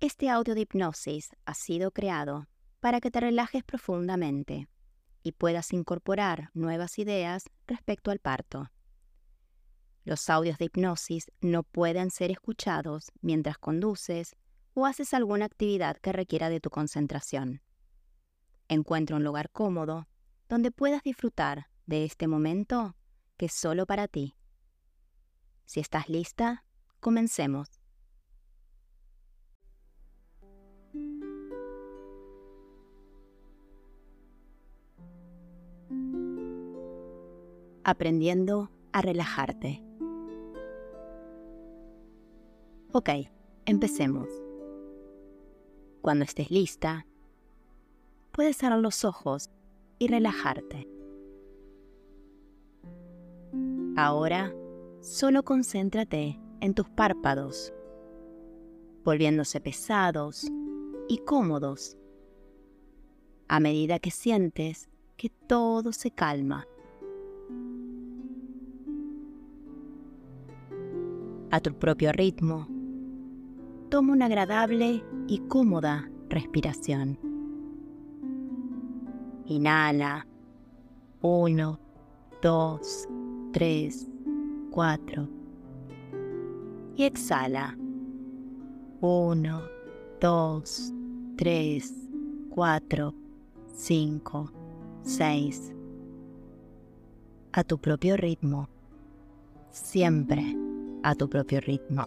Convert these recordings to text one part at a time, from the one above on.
Este audio de hipnosis ha sido creado para que te relajes profundamente y puedas incorporar nuevas ideas respecto al parto. Los audios de hipnosis no pueden ser escuchados mientras conduces o haces alguna actividad que requiera de tu concentración. Encuentra un lugar cómodo donde puedas disfrutar de este momento que es solo para ti. Si estás lista, comencemos. Aprendiendo a relajarte. Ok, empecemos. Cuando estés lista, puedes cerrar los ojos y relajarte. Ahora, solo concéntrate en tus párpados, volviéndose pesados y cómodos a medida que sientes que todo se calma. A tu propio ritmo, toma una agradable y cómoda respiración. Inhala. 1, 2, 3, 4. Y exhala. 1, 2, 3, 4, 5, 6. A tu propio ritmo. Siempre a tu propio ritmo.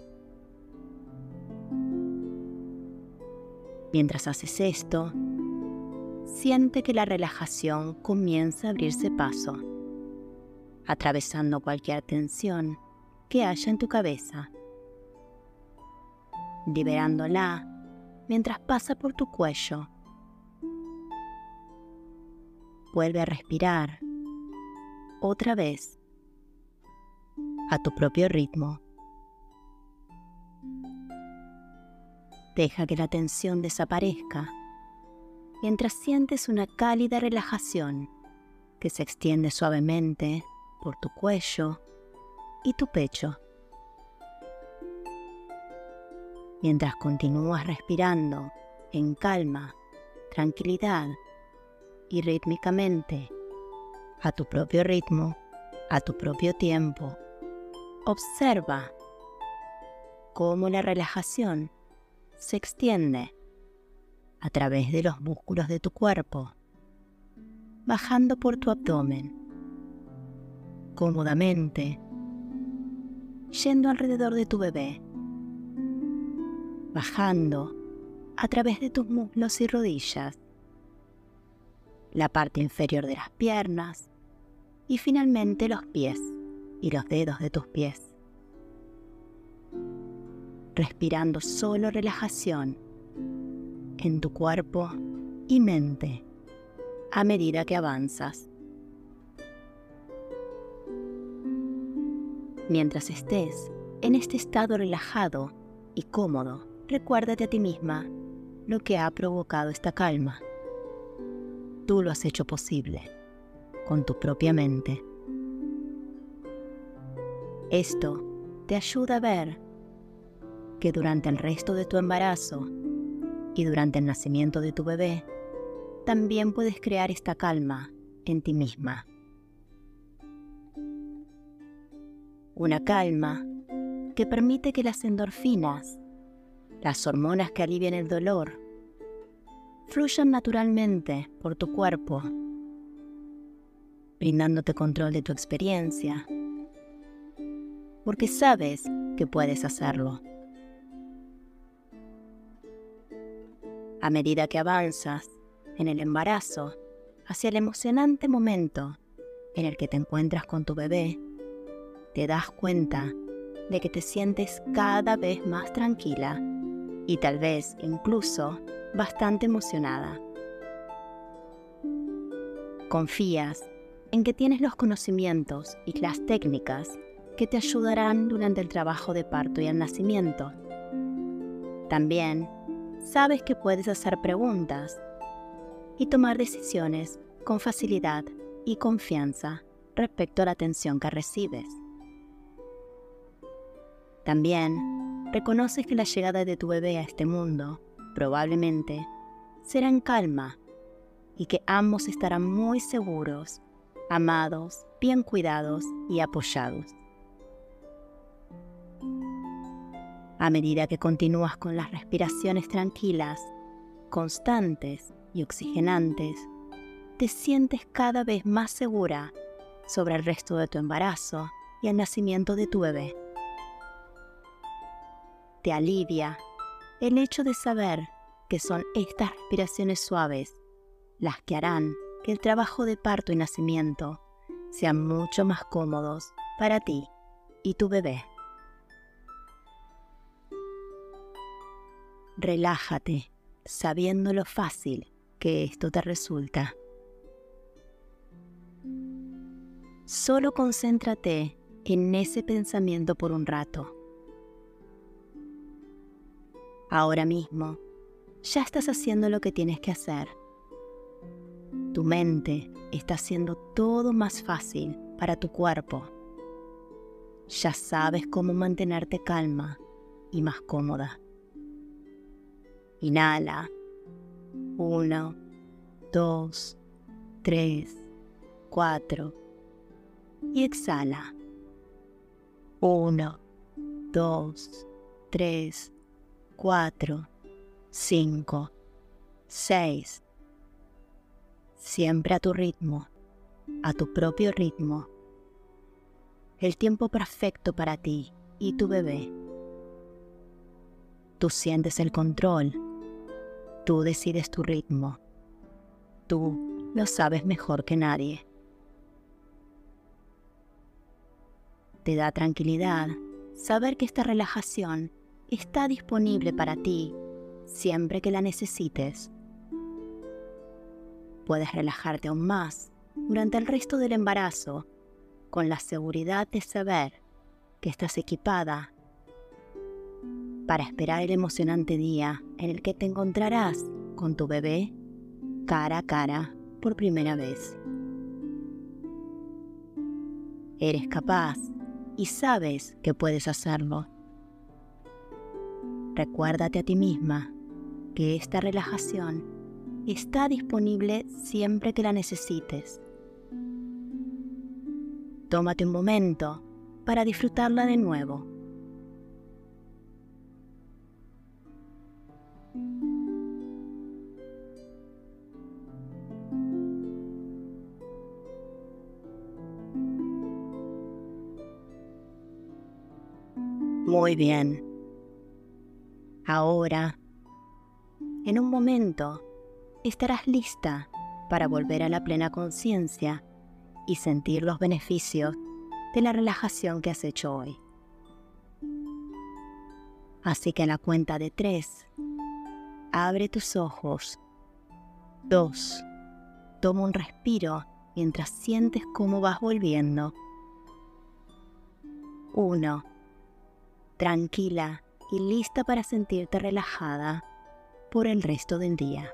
Mientras haces esto, siente que la relajación comienza a abrirse paso, atravesando cualquier tensión que haya en tu cabeza, liberándola mientras pasa por tu cuello. Vuelve a respirar otra vez a tu propio ritmo. Deja que la tensión desaparezca mientras sientes una cálida relajación que se extiende suavemente por tu cuello y tu pecho. Mientras continúas respirando en calma, tranquilidad y rítmicamente, a tu propio ritmo, a tu propio tiempo, observa cómo la relajación se extiende a través de los músculos de tu cuerpo, bajando por tu abdomen, cómodamente, yendo alrededor de tu bebé, bajando a través de tus muslos y rodillas, la parte inferior de las piernas y finalmente los pies y los dedos de tus pies respirando solo relajación en tu cuerpo y mente a medida que avanzas. Mientras estés en este estado relajado y cómodo, recuérdate a ti misma lo que ha provocado esta calma. Tú lo has hecho posible con tu propia mente. Esto te ayuda a ver que durante el resto de tu embarazo y durante el nacimiento de tu bebé, también puedes crear esta calma en ti misma. Una calma que permite que las endorfinas, las hormonas que alivian el dolor, fluyan naturalmente por tu cuerpo, brindándote control de tu experiencia, porque sabes que puedes hacerlo. A medida que avanzas en el embarazo hacia el emocionante momento en el que te encuentras con tu bebé, te das cuenta de que te sientes cada vez más tranquila y tal vez incluso bastante emocionada. Confías en que tienes los conocimientos y las técnicas que te ayudarán durante el trabajo de parto y el nacimiento. También sabes que puedes hacer preguntas y tomar decisiones con facilidad y confianza respecto a la atención que recibes. También reconoces que la llegada de tu bebé a este mundo, probablemente, será en calma y que ambos estarán muy seguros, amados, bien cuidados y apoyados. A medida que continúas con las respiraciones tranquilas, constantes y oxigenantes, te sientes cada vez más segura sobre el resto de tu embarazo y el nacimiento de tu bebé. Te alivia el hecho de saber que son estas respiraciones suaves las que harán que el trabajo de parto y nacimiento sean mucho más cómodos para ti y tu bebé. Relájate sabiendo lo fácil que esto te resulta. Solo concéntrate en ese pensamiento por un rato. Ahora mismo, ya estás haciendo lo que tienes que hacer. Tu mente está haciendo todo más fácil para tu cuerpo. Ya sabes cómo mantenerte calma y más cómoda. Inhala. Uno, dos, tres, cuatro. Y exhala. Uno, dos, tres, cuatro, cinco, seis. Siempre a tu ritmo, a tu propio ritmo. El tiempo perfecto para ti y tu bebé. Tú sientes el control Tú decides tu ritmo. Tú lo sabes mejor que nadie. Te da tranquilidad saber que esta relajación está disponible para ti siempre que la necesites. Puedes relajarte aún más durante el resto del embarazo con la seguridad de saber que estás equipada para esperar el emocionante día en el que te encontrarás con tu bebé cara a cara por primera vez. Eres capaz y sabes que puedes hacerlo. Recuérdate a ti misma que esta relajación está disponible siempre que la necesites. Tómate un momento para disfrutarla de nuevo. Muy bien. Ahora, en un momento, estarás lista para volver a la plena conciencia y sentir los beneficios de la relajación que has hecho hoy. Así que a la cuenta de tres, abre tus ojos. Dos, toma un respiro mientras sientes cómo vas volviendo. Uno, tranquila y lista para sentirte relajada por el resto del día.